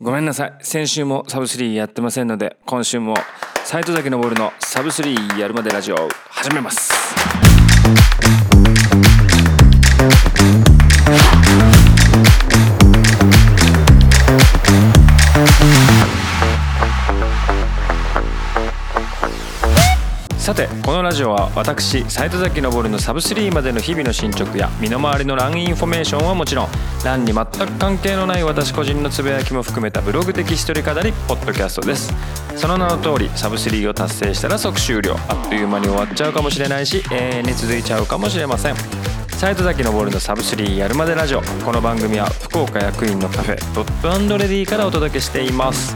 ごめんなさい。先週もサブスリーやってませんので今週も斎藤崎昇のサブスリーやるまでラジオ始めます。さてこのラジオは私斉藤崎昇のサブスリーまでの日々の進捗や身の回りのランインフォメーションはもちろんランに全く関係のない私個人のつぶやきも含めたブログ的一人語りポッドキャストです。その名の通りサブスリーを達成したら即終了。あっという間に終わっちゃうかもしれないし永遠に続いちゃうかもしれません。斉藤崎昇のサブスリーやるまでラジオ。この番組は福岡役員のカフェドットレディからお届けしています。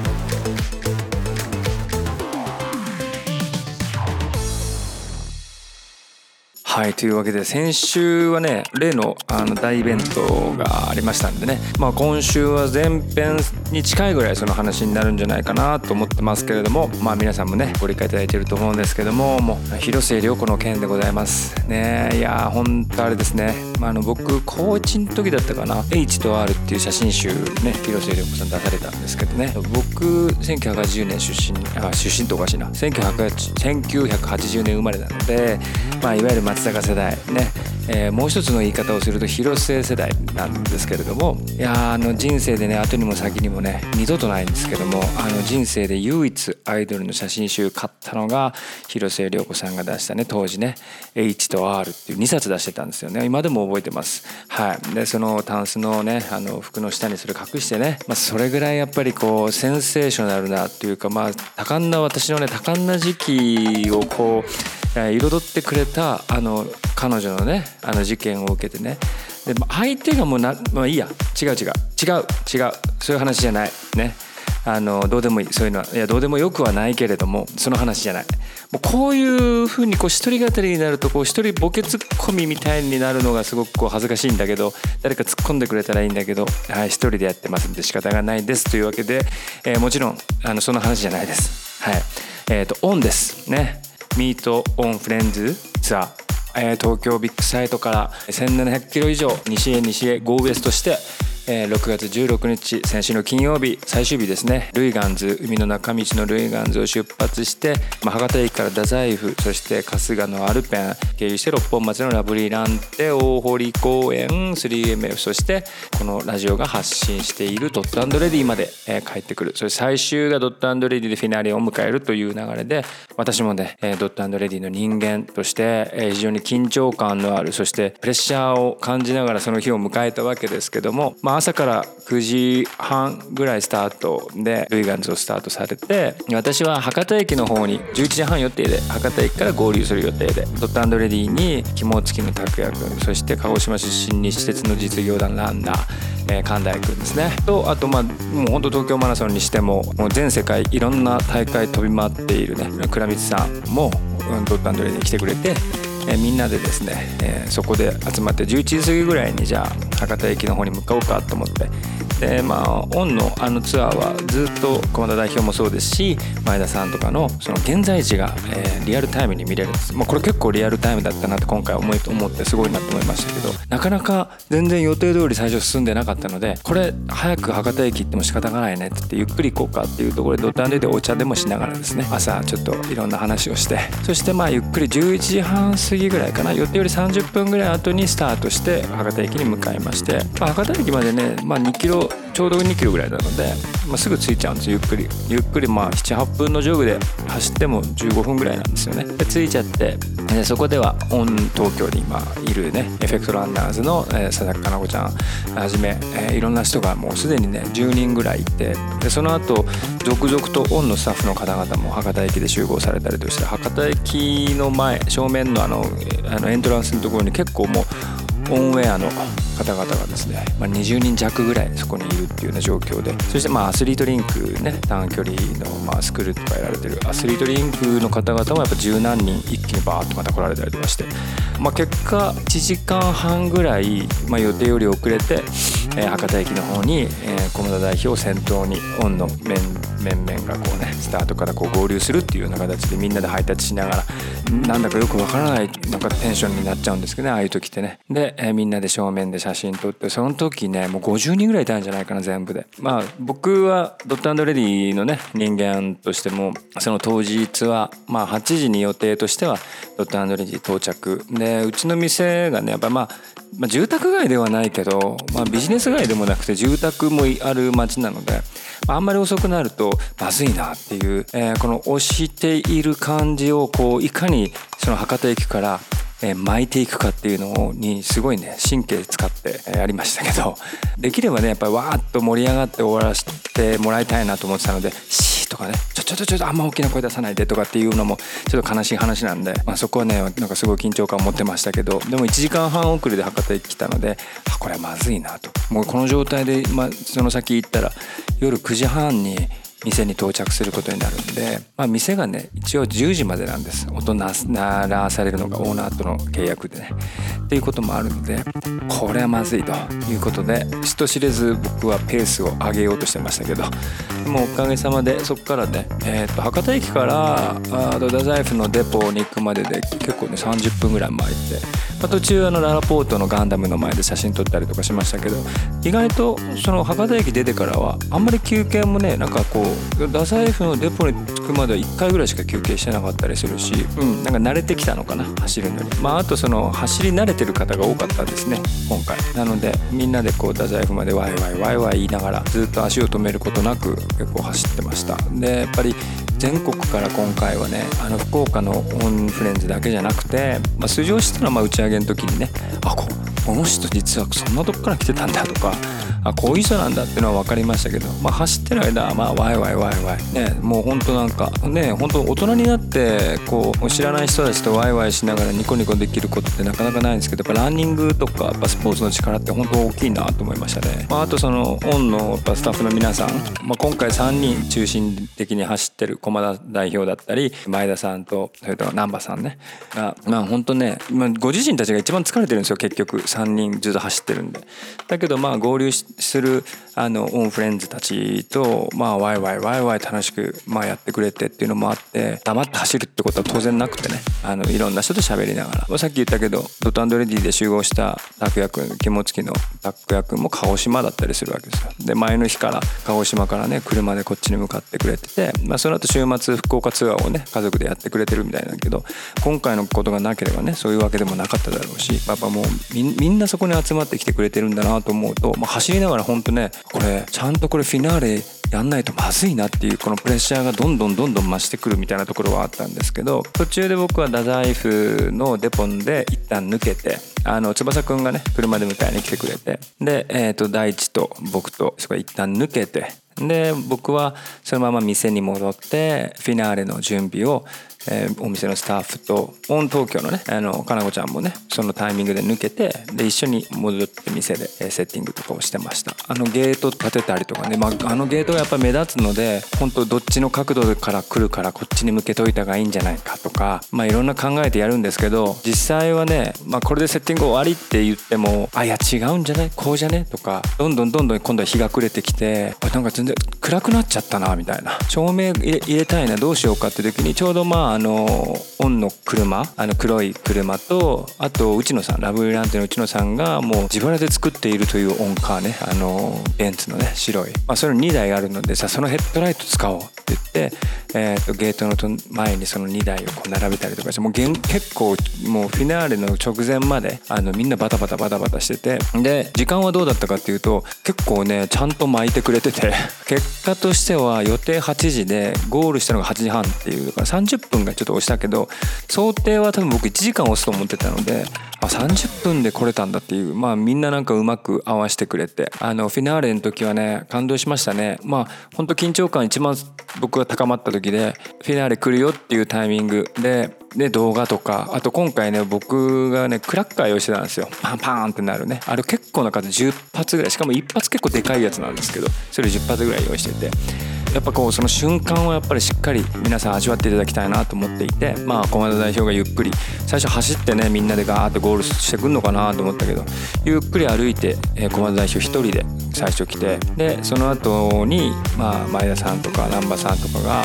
はいというわけで先週はね例のあの大イベントがありましたんでね、まあ、今週は前編に近いぐらいその話になるんじゃないかなと思ってますけれどもまあ皆さんもねご理解いただいてると思うんですけどももう広末涼子の件でございます。ねいやほんとあれですね、まあ、あの僕高1の時だったかな H と R っていう写真集ね広末涼子さん出されたんですけどね。僕1980年出身あ出身とおかしいな。1980年生まれなのでまあいわゆる松坂世代ね、えー、もう一つの言い方をすると広末世代なんですけれどもいやあの人生でね後にも先にもね二度とないんですけどもあの人生で唯一アイドルの写真集買ったのが広末涼子さんが出したね当時ね H と R っていう2冊出してたんですよね。今でも覚えてます。はい。でそのタンスのねあの服の下にそれ隠してね、まあ、それぐらいやっぱりこうセンセーショナルなっていうかまあ多感な私のね多感な時期をこう彩ってくれたあの彼女のねあの事件を受けてね。で相手がもうな、まあ、いいや。違う違う。違う違う。そういう話じゃない。ね。あのどうでもいい。そういうのはいやどうでもよくはないけれどもその話じゃない。もうこういうふうにこう一人語りになるとこう一人ボケツッコミみたいになるのがすごくこう恥ずかしいんだけど誰か突っ込んでくれたらいいんだけど、はい、一人でやってますんで仕方がないです。というわけで、えー、もちろんあのその話じゃないです。はい。えー、とオンです。ね。 Meet On Friends ツアー、えー、東京ビッグサイトから1700キロ以上西へ西へ Go West してえー、6月16日先週の金曜日最終日ですね。ルイガンズ海の中道のルイガンズを出発して、まあ、博多駅から太宰府そして春日のアルペン経由して六本松のラブリーランテ大堀公園 3MF そしてこのラジオが発信しているドットレディまで、えー、帰ってくる。それ最終がドットレディでフィナーレを迎えるという流れで私もね、えー、ドットレディの人間として、えー、非常に緊張感のあるそしてプレッシャーを感じながらその日を迎えたわけですけども、まあ、朝から9時半ぐらいスタートでルイガンズをスタートされて私は博多駅の方に11時半予定で博多駅から合流する予定でドットレディに肝付きの拓也君そして鹿児島出身に施設の実業団ランナー、え、神田君ですね。とあとまあもう本当東京マラソンにしてももう全世界いろんな大会飛び回っているね倉光さんもドットレディに来てくれてえ、みんなでですね、え、そこで集まって11時過ぎぐらいにじゃあ博多駅の方に向かおうかと思ってでまあオンのあのツアーはずっと駒田代表もそうですし前田さんとかのその現在地が、えー、リアルタイムに見れるんです、まあ、これ結構リアルタイムだったなって今回思い思ってすごいなと思いましたけどなかなか全然予定通り最初進んでなかったのでこれ早く博多駅行っても仕方がないねって言ってゆっくり行こうかっていうところでドタンでお茶でもしながらですね朝ちょっといろんな話をしてそしてまあゆっくり11時半過ぎぐらいかな予定より30分ぐらい後にスタートして博多駅に向かいまして、まあ、博多駅までね、まあ、2キロちょうど2キロぐらいなので、まあ、すぐ着いちゃうんですゆっくり。ゆっくりまあ78分のジョグで走っても15分ぐらいなんですよね。で着いちゃってでそこではオン東京に今いるねエフェクトランナーズの、えー、佐々木かな子ちゃん。はじめ、えー、いろんな人がもうすでにね10人ぐらいいてでその後続々とオンのスタッフの方々も博多駅で集合されたりとして博多駅の前正面のあのあのエントランスのところに結構もうオンウェアの方々がですね、まあ、20人弱ぐらいそこにいるっていうような状況でそしてまあアスリートリンクね短距離のまあスクールとかやられてるアスリートリンクの方々もやっぱ十何人一気にバーッとまた来られたりとかして、まあ、結果1時間半ぐらい、まあ、予定より遅れて、えー、博多駅の方に、えー、駒田代表を先頭にオンの面面々がこうねスタートからこう合流するっていうような形でみんなでハイタッチしながらなんだかよくわからないなんかテンションになっちゃうんですけどねああいう時ってね。で、えー、みんなで正面で写真撮ってその時ねもう50人ぐらいいたんじゃないかな全部で。まあ僕はドットレディのね人間としてもその当日はまあ8時に予定としてはドットレディ到着。でうちの店がねやっぱまあまあ、住宅街ではないけど、まあ、ビジネス街でもなくて住宅もある街なので、あんまり遅くなるとまずいなっていう、えー、この押している感じをこういかにその博多駅からえ巻いていくかっていうのにすごいね神経使ってやりましたけどできればねやっぱりわーっと盛り上がって終わらせてもらいたいなと思ってたので「シー」とかね「ちょちょちょちょあんま大きな声出さないで」とかっていうのもちょっと悲しい話なんで、まあ、そこはねなんかすごい緊張感を持ってましたけどでも1時間半遅れで博多駅来たのであこれはまずいなと。もうこの状態で、まあ、その先行ったら夜9時半に店に到着することになるんで、まあ、店がね一応10時までなんです。音鳴らされるのがオーナーとの契約でね。っていうこともあるのでこれはまずいということで人知れず僕はペースを上げようとしてましたけどもうおかげさまでそこからね、えー、と博多駅からあ太宰府のデポに行くまでで結構ね30分ぐらい前行って、まあ、途中あのララポートのガンダムの前で写真撮ったりとかしましたけど意外とその博多駅出てからはあんまり休憩もねなんかこう太宰府のデポに着くまでは1回ぐらいしか休憩してなかったりするし、うん、なんか慣れてきたのかな走るのに。まああとその走り慣れてる方が多かったですね今回。なのでみんなでこう太宰府までワイワイワイワイ言いながらずっと足を止めることなく結構走ってました。でやっぱり全国から今回はねあの福岡のオンフレンズだけじゃなくて、まあ、出場したらまあ打ち上げの時にねあここの人実はそんなとこから来てたんだとかあこういう人なんだっていうのは分かりましたけど、まあ、走ってる間はまあワイワイワイワイねもうほんとなんかね本当大人になってこう知らない人たちとワイワイしながらニコニコできることってなかなかないんですけどやっぱランニングとかやっぱスポーツの力って本当大きいなと思いましたね、まあ、あとそのオンのやっぱスタッフの皆さん、まあ、今回3人中心的に走ってる駒田代表だったり前田さんとそれと難波さんね。がまあ本当ね、まあ、ご自身たちが一番疲れてるんですよ結局。3人ずっと走ってるんで。だけどまあ合流するあのオンフレンズたちとまあワイワイワイワイ楽しくまあやってくれてっていうのもあって黙って走るってことは当然なくてね。あのいろんな人と喋りながら。さっき言ったけどドットレディで集合した拓也君肝付きの拓也君も鹿児島だったりするわけですよ。で前の日から鹿児島からね車でこっちに向かってくれてて、まあ、その後週末福岡ツアーをね家族でやってくれてるみたいなんだけど今回のことがなければねそういうわけでもなかっただろうしやっぱもうみんなそこに集まってきてくれてるんだなと思うと、まあ、走りながら本当ねこれちゃんとこれフィナーレやんないとまずいなっていうこのプレッシャーがどんどんどんどん増してくるみたいなところはあったんですけど途中で僕は太宰府のデポンで一旦抜けてあの翼くんがね車で迎えに来てくれてで、えー、と大地と僕とそこ一旦抜けてで僕はそのまま店に戻ってフィナーレの準備をえー、お店のスタッフとオン東京のねあのかなこちゃんもねそのタイミングで抜けてで一緒に戻って店で、えー、セッティングとかをしてました。あのゲート立てたりとかね、まあ、あのゲートがやっぱ目立つので本当どっちの角度から来るからこっちに向けといた方がいいんじゃないかとかまあいろんな考えてやるんですけど実際はね、まあ、これでセッティング終わりって言ってもあいや違うんじゃない？こうじゃね？とかどんどんどんどん今度は日が暮れてきてあなんか全然暗くなっちゃったなみたいな。照明入れ入れたいなどうしようかって時にちょうどまああのオンの車あの黒い車とあと内野さんラブランテの内野さんがもう自腹で作っているというオンカーねあのベンツのね白い、まあ、それ2台あるのでさそのヘッドライト使おうって言って、えー、とゲートの前にその2台をこう並べたりとかしてもう結構もうフィナーレの直前まであのみんなバタバタバタバタしててで時間はどうだったかっていうと結構ねちゃんと巻いてくれてて 結果としては予定8時でゴールしたのが8時半っていうから30分がちょっと押したけど想定は多分僕1時間押すと思ってたのであ30分で来れたんだっていうまあみんななんかうまく合わせてくれて。あのフィナーレの時はね感動しましたね。まあ本当緊張感一番僕が高まった時でフィナーレ来るよっていうタイミングでで動画とかあと今回ね僕がねクラッカー用意してたんですよ。パンパンってなるね。あれ結構な数10発ぐらい。しかも1発結構でかいやつなんですけどそれ10発ぐらい用意してて。やっぱこうその瞬間をやっぱりしっかり皆さん味わっていただきたいなと思っていてまあ駒田代表がゆっくり。最初走ってねみんなでガーッとゴールしてくんのかなと思ったけどゆっくり歩いて駒田代表一人で最初来て。でその後にまあ前田さんとか難波さんとかが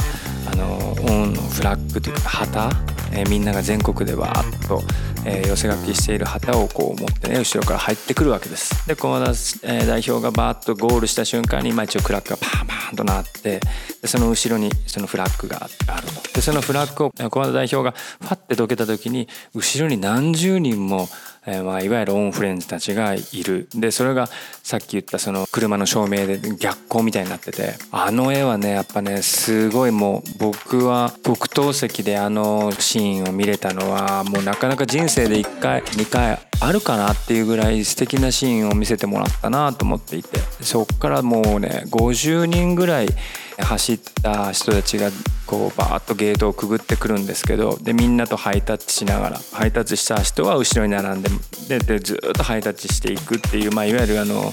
あのオンのフラッグというか旗えー、みんなが全国でわーっと、えー、寄せ書きしている旗をこう持ってね後ろから入ってくるわけです。で駒田、え代表がバーッとゴールした瞬間に、まあ、一応クラックがパンパンとなってでその後ろにそのフラッグがあると。でそのフラッグを駒田代表がファッてどけた時に後ろに何十人もえー、まあいわゆるオンフレンズたちがいる。でそれがさっき言ったその車の照明で逆光みたいになってて。あの絵はねやっぱねすごいもう僕は特等席であのシーンを見れたのはもうなかなか人生で1回2回あるかなっていうぐらい素敵なシーンを見せてもらったなと思っていてそっからもうね50人ぐらい走った人たちがこうバーッとゲートをくぐってくるんですけどでみんなとハイタッチしながらハイタッチした人は後ろに並んでででずっとハイタッチしていくっていう、まあ、いわゆるあの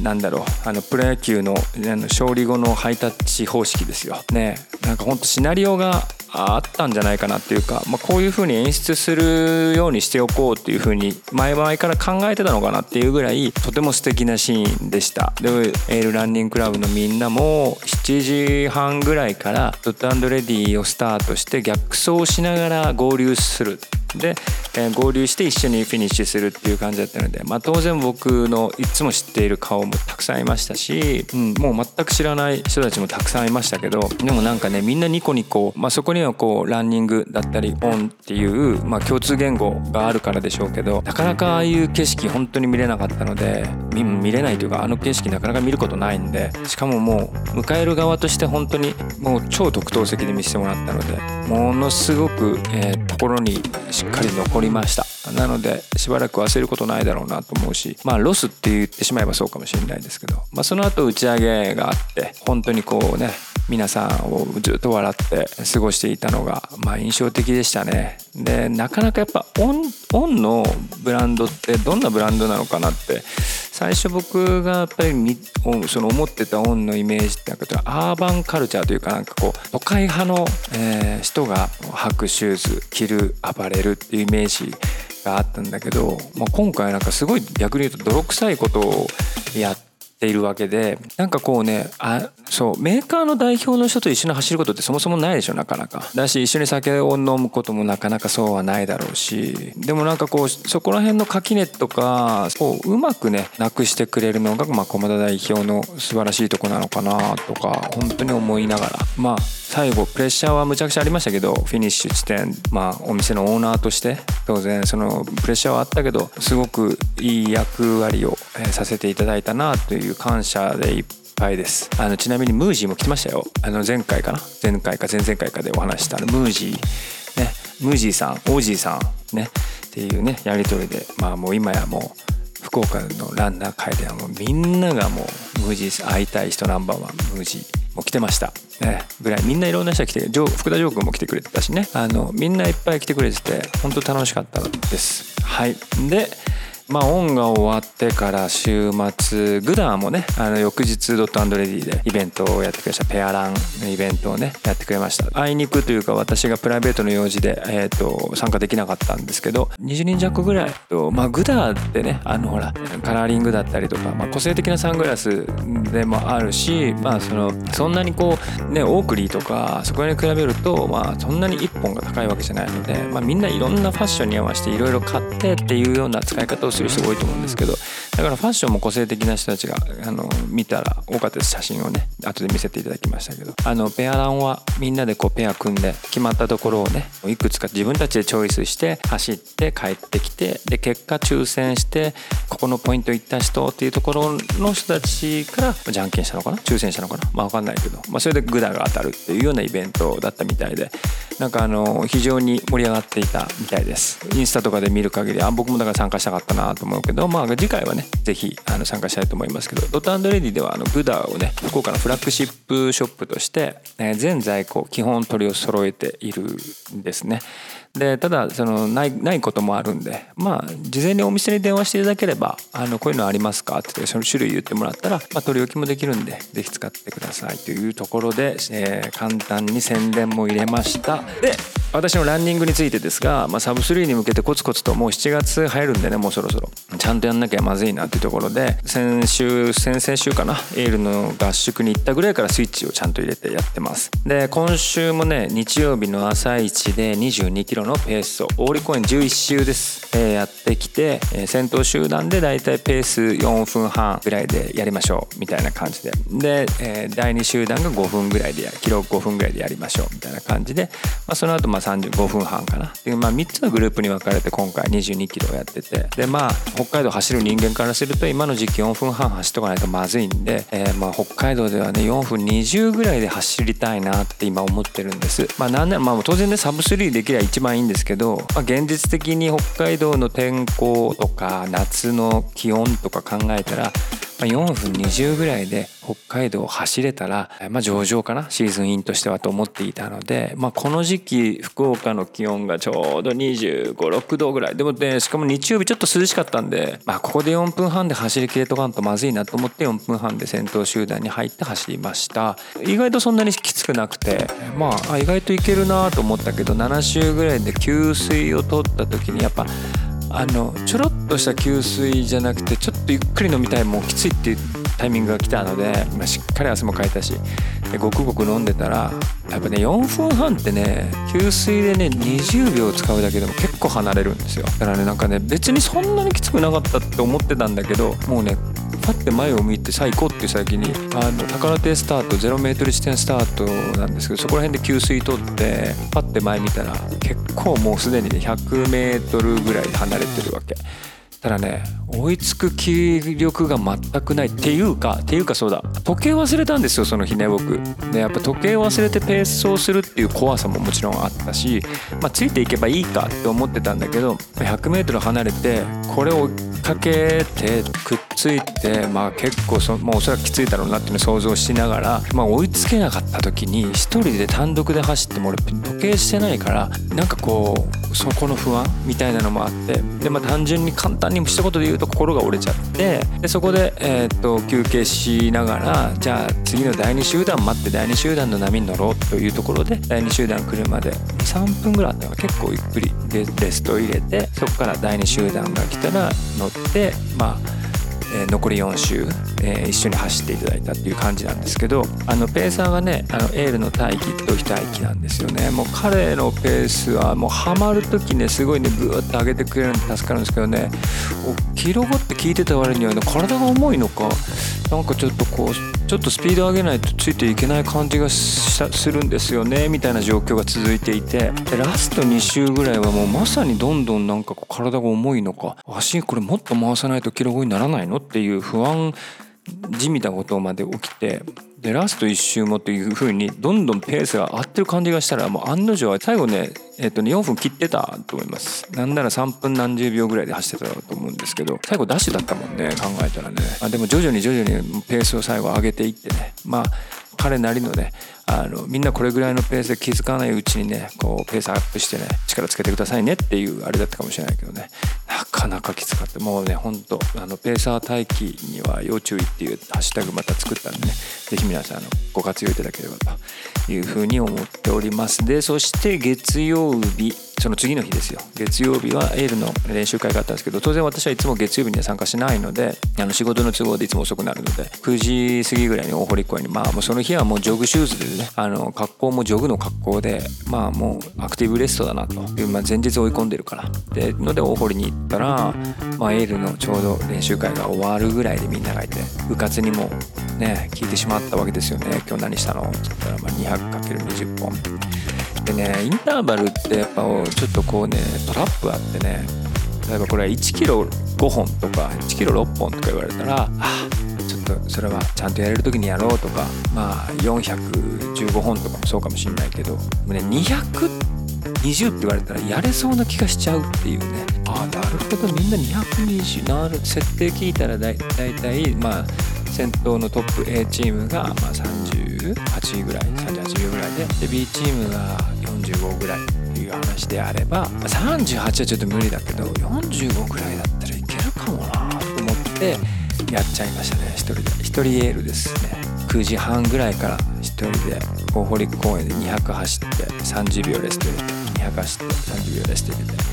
なんだろうあのプロ野球の勝利後のハイタッチ方式ですよ。ねなんかほんとシナリオがあったんじゃないかなっていうか、まあ、こういうふうに演出するようにしておこうっていうふうに前々から考えてたのかなっていうぐらいとても素敵なシーンでした。でエールランニングクラブのみんなも7時半ぐらいからドットレディをスタートして逆走しながら合流する。で、えー、合流して一緒にフィニッシュするっていう感じだったので、まあ、当然僕のいつも知っている顔もたくさんいましたし、うん、もう全く知らない人たちもたくさんいましたけどでもなんかねみんなニコニコ、まあ、そこにはこうランニングだったりオンっていう、まあ、共通言語があるからでしょうけどなかなかああいう景色本当に見れなかったので見れないというかあの景色なかなか見ることないんでしかももう迎える側として本当にもう超特等席で見せてもらったのでものすごく、えー、心にししっかり残りました。なのでしばらく忘れることないだろうなと思うしまあロスって言ってしまえばそうかもしれないですけど、まあ、その後打ち上げがあって本当にこうね皆さんをずっと笑って過ごしていたのが、まあ、印象的でしたね。でなかなかやっぱオンオンのブランドってどんなブランドなのかなって最初僕がやっぱりその思ってたオンのイメージってなんかアーバンカルチャーというかなんかこう都会派の、えー、人が履くシューズ着る暴れるっていうイメージがあったんだけど、まあ、今回なんかすごい逆に言うと泥臭いことをやってているわけでなんかこうねあそうメーカーの代表の人と一緒に走ることってそもそもないでしょなかなか。だし一緒に酒を飲むこともなかなかそうはないだろうしでもなんかこうそこら辺の垣根とかをううまくねなくしてくれるのが、まあ、駒田代表の素晴らしいとこなのかなとか本当に思いながら。まあ最後プレッシャーはむちゃくちゃありましたけどフィニッシュ地点まあお店のオーナーとして当然そのプレッシャーはあったけどすごくいい役割をさせていただいたなという感謝でいっぱいです。あのちなみにムージーも来てましたよ。あの前回かな？前回か前々回かでお話したムージー。ね。ムージーさんオージーさんね。っていうねやり取りでまあもう今やもう福岡のランナー会ではもうみんながもうムージー会いたい人ナンバーワンムージーも来てました。ね。ぐらいみんないろんな人が来て福田ジョー君も来てくれてたしね。あのみんないっぱい来てくれてて本当楽しかったです。はい。でまあ、オンが終わってから週末 goodr もねあの翌日ドットアンドレディでイベントをやってくれました。ペアランのイベントをねやってくれました。あいにくというか私がプライベートの用事で、えーと、参加できなかったんですけど20人弱ぐらいと、まあ、 goodr ってねあのほらカラーリングだったりとか、まあ、個性的なサングラスでもあるし、まあ、そのそんなにこうねオークリーとかそこに比べると、まあ、そんなに1本が高いわけじゃないので、まあ、みんないろんなファッションに合わせていろいろ買ってっていうような使い方をする人多いと思うんですけどだからファッションも個性的な人たちがあの見たら多かったです。写真をね後で見せていただきましたけど。あのペアランはみんなでこうペア組んで決まったところをねいくつか自分たちでチョイスして走って帰ってきてで結果抽選してここのポイント行った人っていうところの人たちからじゃんけんしたのかな？抽選したのかな？まあ分かんないけど、まあ、それでグダが当たるっていうようなイベントだったみたいで。なんかあの非常に盛り上がっていたみたいです。インスタとかで見る限りあ僕もだから参加したかったなと思うけどまあ次回はねぜひあの参加したいと思いますけどドットレディではあのグダをね福岡のフラッグシップショップとして、え全在庫基本取りを揃えているんですね。でただそのないないこともあるんでまあ事前にお店に電話していただければあのこういうのありますか？ってその種類言ってもらったら、まあ、取り置きもできるんでぜひ使ってください。というところで、えー、簡単に宣伝も入れました。で私のランニングについてですが、まあ、サブ3に向けてコツコツともう7月入るんでねもうそろそろ。ちゃんとやんなきゃまずいなっていうところで先週先々週かな？エールの合宿に行ったぐらいからスイッチをちゃんと入れてやってます。で今週もね日曜日の朝一で2 2キロロのペースを大利公園11周です、えー、やってきて、えー、先頭集団でだいたいペース4分半ぐらいでやりましょうみたいな感じで。で、えー、第2集団が5分ぐらいで記録5分ぐらいでやりましょうみたいな感じで、まあ、その後まあ35分半かな。で、まあ、3つのグループに分かれて今回22キロをやってて。でまあ北海道走る人間からすると今の時期4分半走っとかないとまずいんで、えー、まあ北海道ではね4分20ぐらいで走りたいなって今思ってるんです。まあなんならまあ当然ねサブ3できれば一番いいんですけど、まあ、現実的に北海道の天候とか夏の気温とか考えたらま4分20ぐらいで北海道を走れたら、まあ、上々かなシーズンインとしてはと思っていたので、まあ、この時期福岡の気温がちょうど2 5 6度ぐらい。でもねしかも日曜日ちょっと涼しかったんで、まあ、ここで4分半で走りきれとかんとまずいなと思って4分半で先頭集団に入って走りました。意外とそんなにきくなくて。まあ意外といけるなと思ったけど7周ぐらいで給水を取った時にやっぱあのちょろっとした給水じゃなくてちょっとゆっくり飲みたいもうきついっていうタイミングが来たので、まあ、しっかり汗もかいたしでごくごく飲んでたらやっぱね4分半ってね給水でね20秒使うだけでも結構離れるんですよ。だからねなんかね別にそんなにきつくなかったって思ってたんだけどもうねパッて前を向いてさあ行こうっていう先にあの宝亭スタート0メートル地点スタートなんですけどそこら辺で給水取ってパッて前見たら結構もうすでにね100メートルぐらい離れてるわけ。ただね追いつく気力が全くないっていうかっていうかそうだ。時計忘れたんですよその日ね僕。でやっぱ時計忘れてペースをするっていう怖さももちろんあったし、まあ、ついていけばいいかって思ってたんだけど 100m 離れてこれを追っかけてくっついてまあ結構そ、まあ、おそらくきついだろうなっていうのを想像しながら、まあ、追いつけなかった時に一人で単独で走っても俺時計してないからなんかこうそこの不安みたいなのもあってでまあ単純に簡単に一言で言うと心が折れちゃってでそこで、えー、っと休憩しながらじゃあ次の第2集団待って第2集団の波に乗ろうというところで第2集団来るまで3分ぐらいあったら結構ゆっくりレストを入れてそこから第2集団が来たら乗ってまあえ、残り4周、えー、一緒に走っていただいたっていう感じなんですけどあのペーサーがねあのエールの大輝と非大輝なんですよね。もう彼のペースはもうハマる時ねすごいねグーッと上げてくれるんで助かるんですけどねキロごって聞いてた割には、ね、体が重いのかなんかちょっとこうちょっとスピード上げないとついていけない感じがするんですよねみたいな状況が続いていて。でラスト2周ぐらいはもうまさにどんどんなんかこう体が重いのか足これもっと回さないとキロ後にならないの？っていう不安地味なことまで起きてでラスト1周もっていう風にどんどんペースが合ってる感じがしたらもう案の定は最後ねえっとね4分切ってたと思います。なんなら3分何十秒ぐらいで走ってたと思うんですけど最後ダッシュだったもんね考えたらね。あでも徐々に徐々にペースを最後上げていってね。まあ彼なりのねあのみんなこれぐらいのペースで気づかないうちにねこうペースアップしてね力つけてくださいねっていうあれだったかもしれないけどね。なかなかきつかった。もうねほんとあのペーサー待機には要注意っていうハッシュタグまた作ったんでね。是非皆さんあのご活用いただければというふうに思っております。でそして月曜日その次の日ですよ。月曜日はエールの練習会があったんですけど当然私はいつも月曜日には参加しないのであの仕事の都合でいつも遅くなるので9時過ぎぐらいに大堀公園にまあもうその日はもうジョグシューズでねあの格好もジョグの格好でまあもうアクティブレストだなと。いう、まあ、前日追い込んでるから。でので大堀に行ったら、まあ、エールのちょうど練習会が終わるぐらいでみんながいて部活にもね聞いてしまったわけですよね。今日何したの？って言ったら、ま、200×20 本。でねインターバルってやっぱちょっとこうねトラップあってね例えばこれは1キロ5本とか1キロ6本とか言われたらあちょっとそれはちゃんとやれる時にやろうとかまあ415本とかもそうかもしんないけどね220って言われたらやれそうな気がしちゃうっていうね。ああなるほど。みんな220なる設定聞いたらだいたいまあ先頭のトップ A チームがま38位ぐらい38位ぐらいでで B チームが45ぐらいっていう話であればま38はちょっと無理だけど45ぐらいだったらいけるかもなと思ってやっちゃいましたね。1人で。1人エールですね。9時半ぐらいから1人で大堀公園で200走って30秒レスト入れて200走って30秒レスト入れて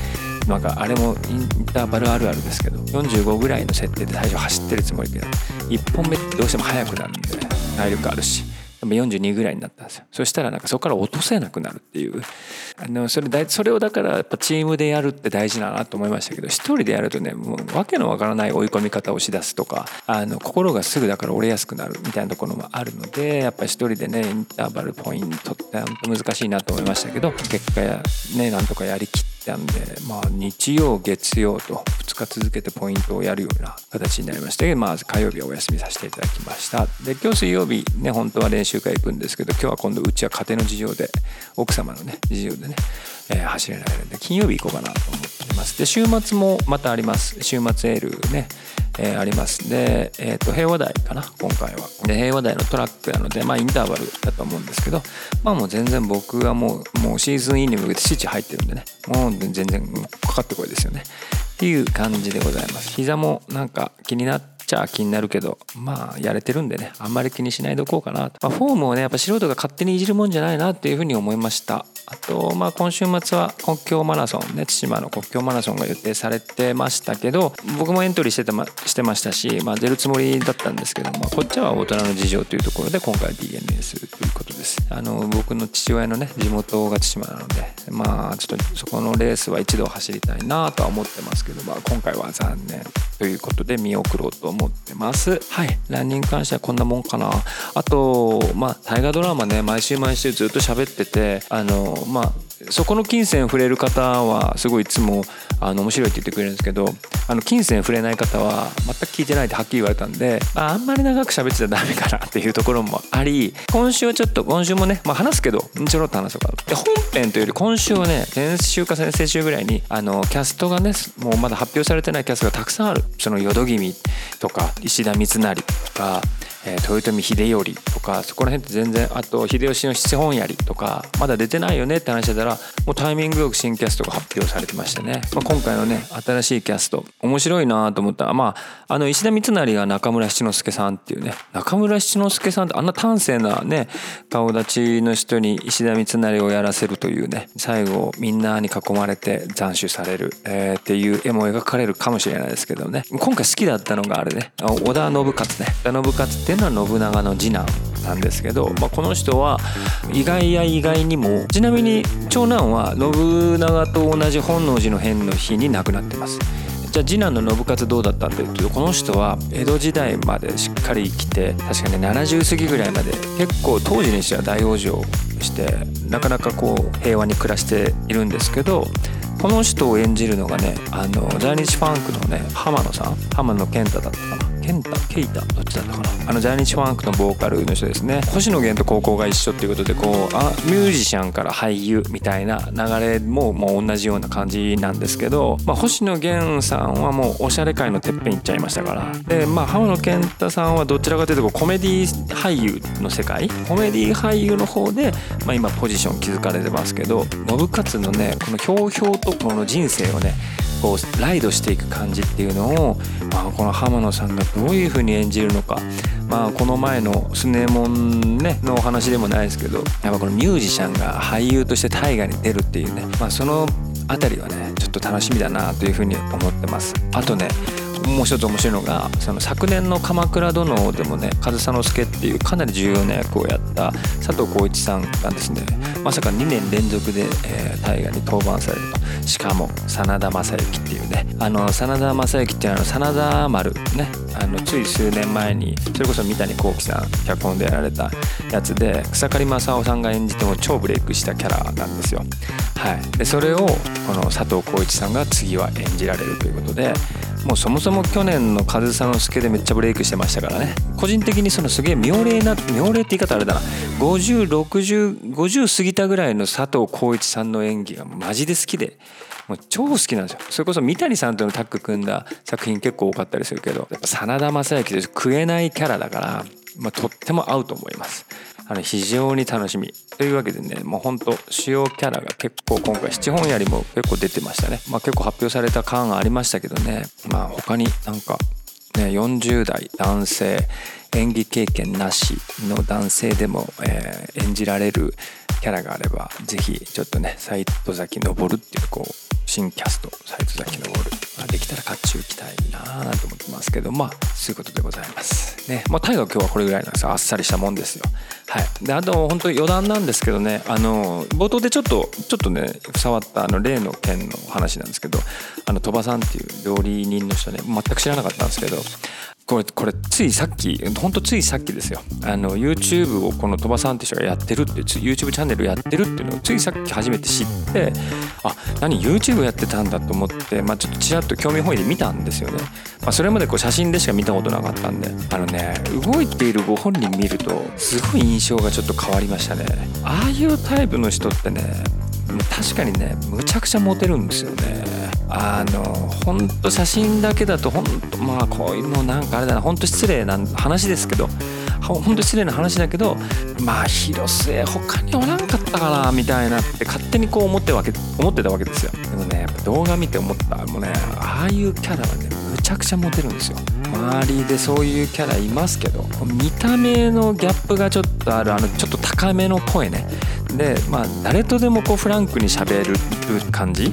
なんかあれもインターバルあるあるですけど45ぐらいの設定で最初走ってるつもりで1本目ってどうしても速くなるんで体力あるし。42ぐらいになったんですよ。そしたらなんかそこから落とせなくなるっていう。あのそれだそれをだからやっぱチームでやるって大事だなと思いましたけど一人でやるとねもう訳のわからない追い込み方をしだすとかあの心がすぐだから折れやすくなるみたいなところもあるのでやっぱり一人でねインターバルポイントって本当難しいなと思いましたけど結果やねなんとかやりきったんでまあ日曜月曜と2日続けてポイントをやるような形になりましてまず火曜日はお休みさせていただきました。で今日水曜日ね本当は練習会行くんですけど今日は今度うちは家庭の事情で奥様のね事情でね、えー、走れないので金曜日行こうかなと思ってます。で週末もまたあります。週末エールねえー、あります。で、えー、と平和台かな今回は。で平和台のトラックなのでまあインターバルだと思うんですけどまあもう全然僕はもうもうシーズンインに向けてスイッチ入ってるんでねもう全然かかってこいですよね。っていう感じでございます。膝もなんか気になってちゃ気になるけどまあやれてるんでねあんまり気にしないでおこうかなと、まあ、フォームをねやっぱ素人が勝手にいじるもんじゃないなっていうふうに思いました。あとまあ今週末は国境マラソンね対馬の国境マラソンが予定されてましたけど僕もエントリーしてたましてましたし、まあ、出るつもりだったんですけどもこっちは大人の事情というところで今回 DNS ということです。あの僕の父親のね地元が対馬なのでまあちょっとそこのレースは一度走りたいなとは思ってますけど、まあ、今回は残念ということで見送ろうと思ってます。はい。ランニング関してはこんなもんかな。あとまあ大河ドラマね毎週毎週ずっと喋っててあのまあそこの金銭触れる方はすごいいつもあの面白いって言ってくれるんですけどあの金銭触れない方は全く聞いてないってはっきり言われたんであんまり長く喋ってちゃダメかなっていうところもあり今週はちょっと今週もね、まあ、話すけどちょろっと話そうかなで本編というより今週はね先週か先々週ぐらいにあのキャストがねもうまだ発表されてないキャストがたくさんある。その淀君とか石田三成とかえー、豊臣秀頼とかそこら辺って全然あと秀吉の七本槍とかまだ出てないよねって話してたらもうタイミングよく新キャストが発表されてましてね、まあ、今回のね新しいキャスト面白いなと思った。らまああの石田三成が中村七之助さんっていうね中村七之助さんってあんな端正なね顔立ちの人に石田三成をやらせるというね最後みんなに囲まれて斬首される、えー、っていう絵も描かれるかもしれないですけどね。今回好きだったのがあれね。織田信勝ね。織田信勝っていうのは信長の次男なんですけど、まあ、この人は意外や意外にもちなみに長男は信長と同じ本能寺の変の日に亡くなってます。じゃあ次男の信勝どうだったんだいうとこの人は江戸時代までしっかり生きて確かに70過ぎぐらいまで結構当時にしては大往生してなかなかこう平和に暮らしているんですけどこの人を演じるのがねあの在日ファンクのね浜野さん浜野健太だったかな。健太ケイタどっちだったかな？あの在日ファンクのボーカルの人ですね。星野源と高校が一緒っていうことでこうあミュージシャンから俳優みたいな流れももう同じような感じなんですけど、まあ、星野源さんはもうおしゃれ界のてっぺん行っちゃいましたから。でまあ浜野健太さんはどちらかというとコメディ俳優の世界？コメディ俳優の方で、まあ、今ポジション築かれてますけど信勝のねこのひょうひょうとこの人生をねこうライドしていく感じっていうのを、まあ、この浜野さんがどういう風に演じるのか、まあ、この前のスネモン、ね、のお話でもないですけどやっぱこのミュージシャンが俳優として大河に出るっていうね、まあ、その辺りはねちょっと楽しみだなというふうに思ってます。あとねもう一つ面白いのがその昨年の「鎌倉殿」でもね上総介っていうかなり重要な役をやった佐藤浩市さんがですね。まさか2年連続で、えー、大河に登板されると。しかも真田正幸っていうね。あの真田正幸っていうのは真田丸ね。あのつい数年前にそれこそ三谷幸喜さん脚本でやられたやつで草刈正雄さんが演じても超ブレイクしたキャラなんですよ。はい、でそれをこの佐藤浩市さんが次は演じられるということでもうそもそも去年の上総介でめっちゃブレイクしてましたからね。個人的にそのすげえ妙齢な妙齢って言い方あれだな。506050過ぎたぐらいの佐藤浩市さんの演技がマジで好きでもう超好きなんですよ。それこそ三谷さんとのタッグ組んだ作品結構多かったりするけどやっぱ真田正幸で食えないキャラだから、まあ、とっても合うと思います。あの非常に楽しみ。というわけでねもうほんと主要キャラが結構今回七本槍も結構出てましたね。まあ結構発表された感がありましたけどね。まあ他になんかね40代男性演技経験なしの男性でも、えー、演じられるキャラがあれば是非ちょっとね斎藤崎昇っていうこう新キャストサイト崎のゴール、まあ、できたら勝ち行きたいなと思ってますけどまあそういうことでございます。ねまあ大河今日はこれぐらいなんですよあっさりしたもんですよ。はい。であと本当余談なんですけどねあの冒頭でちょっとちょっとね触ったあの例の件の話なんですけどあの鳥羽さんっていう料理人の人ね全く知らなかったんですけどこれこれついさっきほんとついさっきですよ。あの YouTube をこの鳥羽さんって人がやってるって YouTube チャンネルやってるっていうのをついさっき初めて知ってあ何 YouTube やってたんだと思って、まあ、ちょっとちらっと興味本位で見たんですよね、まあ、それまでこう写真でしか見たことなかったんで。あのね動いているご本人見るとすごい印象がちょっと変わりましたね。ああいうタイプの人ってね確かにねむちゃくちゃモテるんですよね。あのほんと写真だけだとほんとまあこういうのなんかあれだなほんと失礼な話ですけどほんと失礼な話だけどまあ広末他におらんかったかなみたいなって勝手にこう思ってわけ思ってたわけですよ。でもね動画見て思ったもうねああいうキャラはねむちゃくちゃモテるんですよ。周りでそういうキャラいますけど見た目のギャップがちょっとあるあのちょっと高めの声ね。でまあ誰とでもこうフランクにしゃべる感じ。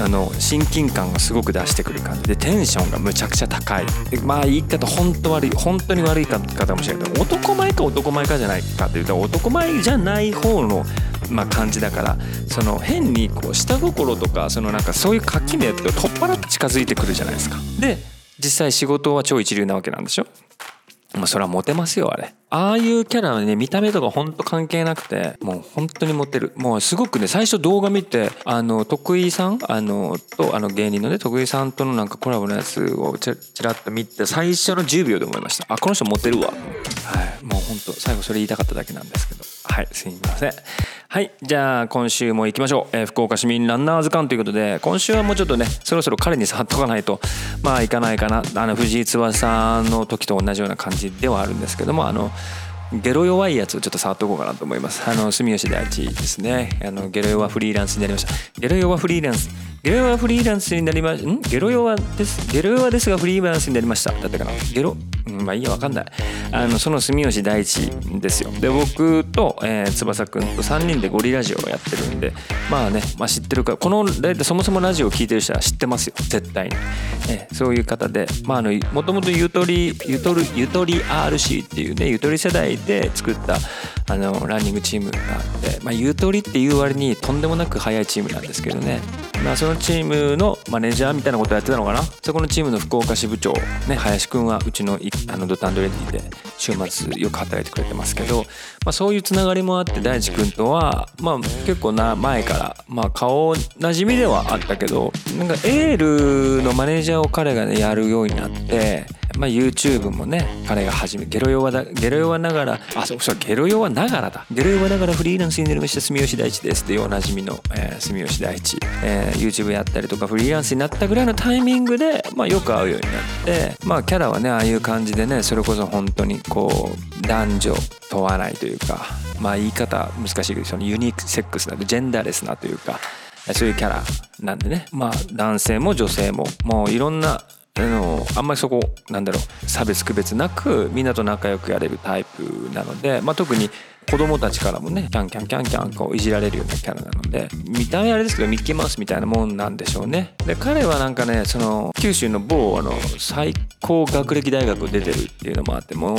あの親近感がすごく出してくる感じでテンションがむちゃくちゃ高いまあ言い方本当悪い本当に悪い方かもしれないけど男前か男前かじゃないかというと男前じゃない方のまあ、感じだからその変にこう下心とかそのなんかそういう垣根って取っ払って近づいてくるじゃないですか。で実際仕事は超一流なわけなんでしょ？まあそれはモテますよあれ。ああいうキャラはね見た目とかほんと関係なくてもう本当にモテる。もうすごくね最初動画見てあの徳井さんあのとあの芸人のね徳井さんとのなんかコラボのやつをちらっと見て最初の10秒で思いました。あこの人モテるわ。はい。もう本当最後それ言いたかっただけなんですけど。はいすいません。はいじゃあ今週も行きましょう、えー、福岡市民ランナーズ館ということで今週はもうちょっとねそろそろ彼に触っとかないとまあいかないかなあの藤井翼の時と同じような感じではあるんですけどもあのゲロ弱いやつをちょっと触っとこうかなと思います。あの、住吉大地ですね。あの、ゲロ弱フリーランスになりました。ゲロ弱フリーランス。ゲロ弱フリーランスになりま、ん？ゲロ弱です？ゲロ弱ですがフリーランスになりました。だったかな？ゲロ、まあいいや、わかんない。あの、その住吉大地ですよ。で、僕と、えー、翼くんと3人でゴリラジオをやってるんで、まあね、まあ知ってるか、この、だいたいそもそもラジオを聴いてる人は知ってますよ。絶対に。えー、そういう方で、まああの、もともとゆとり、ゆとり、ゆとり RC っていうね、ゆとり世代で作ったあのランニングチームがあって、まあ、ゆとりっていう割にとんでもなく速いチームなんですけどね、まあ、そのチームのマネージャーみたいなことをやってたのかな？そこのチームの福岡支部長、ね、林くんはうちのあのドタンドレディで週末よく働いてくれてますけど、まあ、そういうつながりもあって大地くんとは、まあ、結構な前から、まあ、顔なじみではあったけどなんかエールのマネージャーを彼がねやるようになってまあ、YouTube もね彼が始めゲロ弱だゲロ弱ながらあそうそうゲロ弱ながらだ。ゲロ弱ながらフリーランスになりました住吉大地ですっていうおなじみの、えー、住吉大地、えー、YouTube やったりとかフリーランスになったぐらいのタイミングで、まあ、よく会うようになってまあキャラはねああいう感じでねそれこそ本当にこう男女問わないというかまあ言い方難しいけどそのユニークセックスなジェンダーレスなというかそういうキャラなんでね。まあ男性も女性ももういろんなあのあんまりそこなんだろう差別区別なくみんなと仲良くやれるタイプなので、まあ、特に子供たちからもねキャンキャンキャンキャンこういじられるようなキャラなので見た目あれですけどミッキーマウスみたいなもんなんでしょうね。で彼はなんかねその九州の某あの最高学歴大学出てるっていうのもあってもう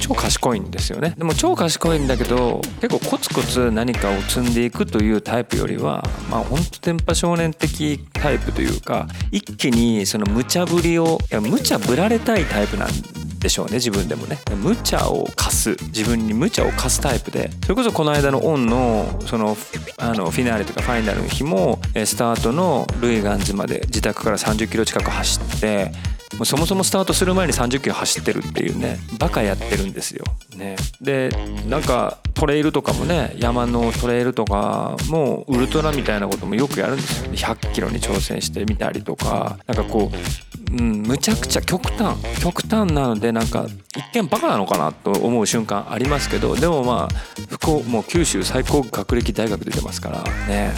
超賢いんですよね。でも超賢いんだけど結構コツコツ何かを積んでいくというタイプよりはまあほんと電波少年的タイプというか一気にその無茶ぶりをいや無茶ぶられたいタイプなんででしょうね自分でもね。無茶を貸す自分に無茶を貸すタイプでそれこそこの間のオンのそのあのフィナーレとかファイナルの日もスタートのルイガンズまで自宅から30キロ近く走ってもうそもそもスタートする前に30キロ走ってるっていうねバカやってるんですよ。ね、でなんかトレイルとかもね山のトレイルとかもウルトラみたいなこともよくやるんですよ。100キロに挑戦してみたりとかなんかこう、うん、むちゃくちゃ極端極端なのでなんか一見バカなのかなと思う瞬間ありますけどでもまあ福岡もう九州最高学歴大学出てますからね。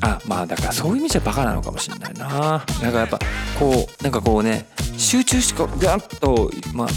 あまあだからそういう意味じゃバカなのかもしれないな。なんかやっぱこうなんかこうね集中してこうガッとまあ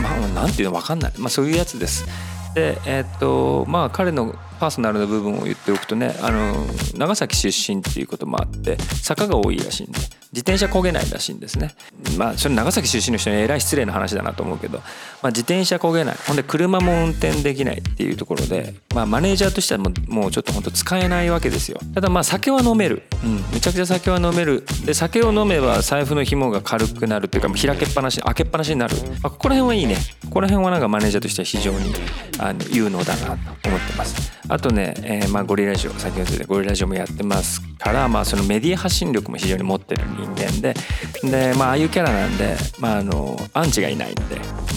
まあなんていうの分かんない。まあそういうやつです。でえー、っとまあ彼のパーソナルな部分を言っておくとねあの長崎出身っていうこともあって坂が多いらしいんで自転車焦げないらしいんですね。まあそれ長崎出身の人にえらい失礼な話だなと思うけど、まあ、自転車焦げない。ほんで車も運転できないっていうところで、まあ、マネージャーとしてはもうもうちょっと本当使えないわけですよ。ただまあ酒は飲める、うん、めちゃくちゃ酒は飲める。で酒を飲めば財布の紐が軽くなるっていうか開けっぱなし開けっぱなしになる、まあ、ここら辺はいいね。ここら辺はなんかマネージャーとしては非常にあの有能だなと思ってます。あとね、えー、まあゴリラジオ先ほど言ったゴリラジオもやってますから、まあ、そのメディア発信力も非常に持ってるん人間でで、まあ、ああいうキャラなんで、まあ、あのアンチがいないんで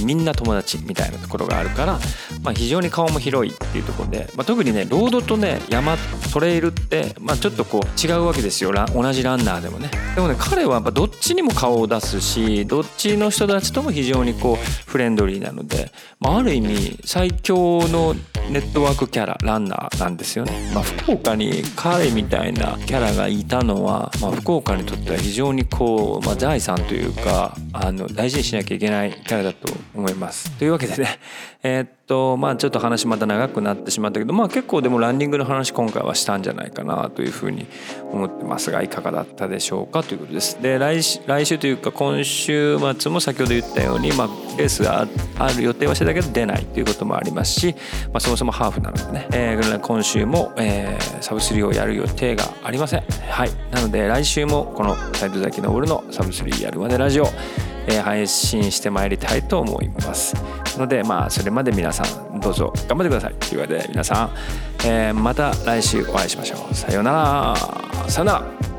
みんな友達みたいなところがあるから、まあ、非常に顔も広いっていうところで、まあ、特にねロードとね山トレイルって、まあ、ちょっとこう違うわけですよ。同じランナーでもね。でもね彼はやっぱどっちにも顔を出すしどっちの人たちとも非常にこうフレンドリーなので、まあ、ある意味最強のネットワークキャラランナーなんですよね、まあ、福岡に彼みたいなキャラがいたのは、まあ、福岡にとっては非非常にこう、まあ、財産というかあの大事にしなきゃいけないキャラだと思います。というわけでねえー、っとまあちょっと話また長くなってしまったけどまあ結構でもランニングの話今回はしたんじゃないかなというふうに思ってますがいかがだったでしょうかということです。で来週というか今週末も先ほど言ったように、まあ、レースがある予定はしてたけど出ないということもありますし、まあ、そもそもハーフなのでね、えー、今週も、えー、サブスリーをやる予定がありません。はい、なので来週もこの斎藤崎昇のサブスリーやるまでラジオえ、配信してまいりたいと思いますのでまあそれまで皆さんどうぞ頑張ってください。というわけで皆さん、えー、また来週お会いしましょう。さようなら。さようなら。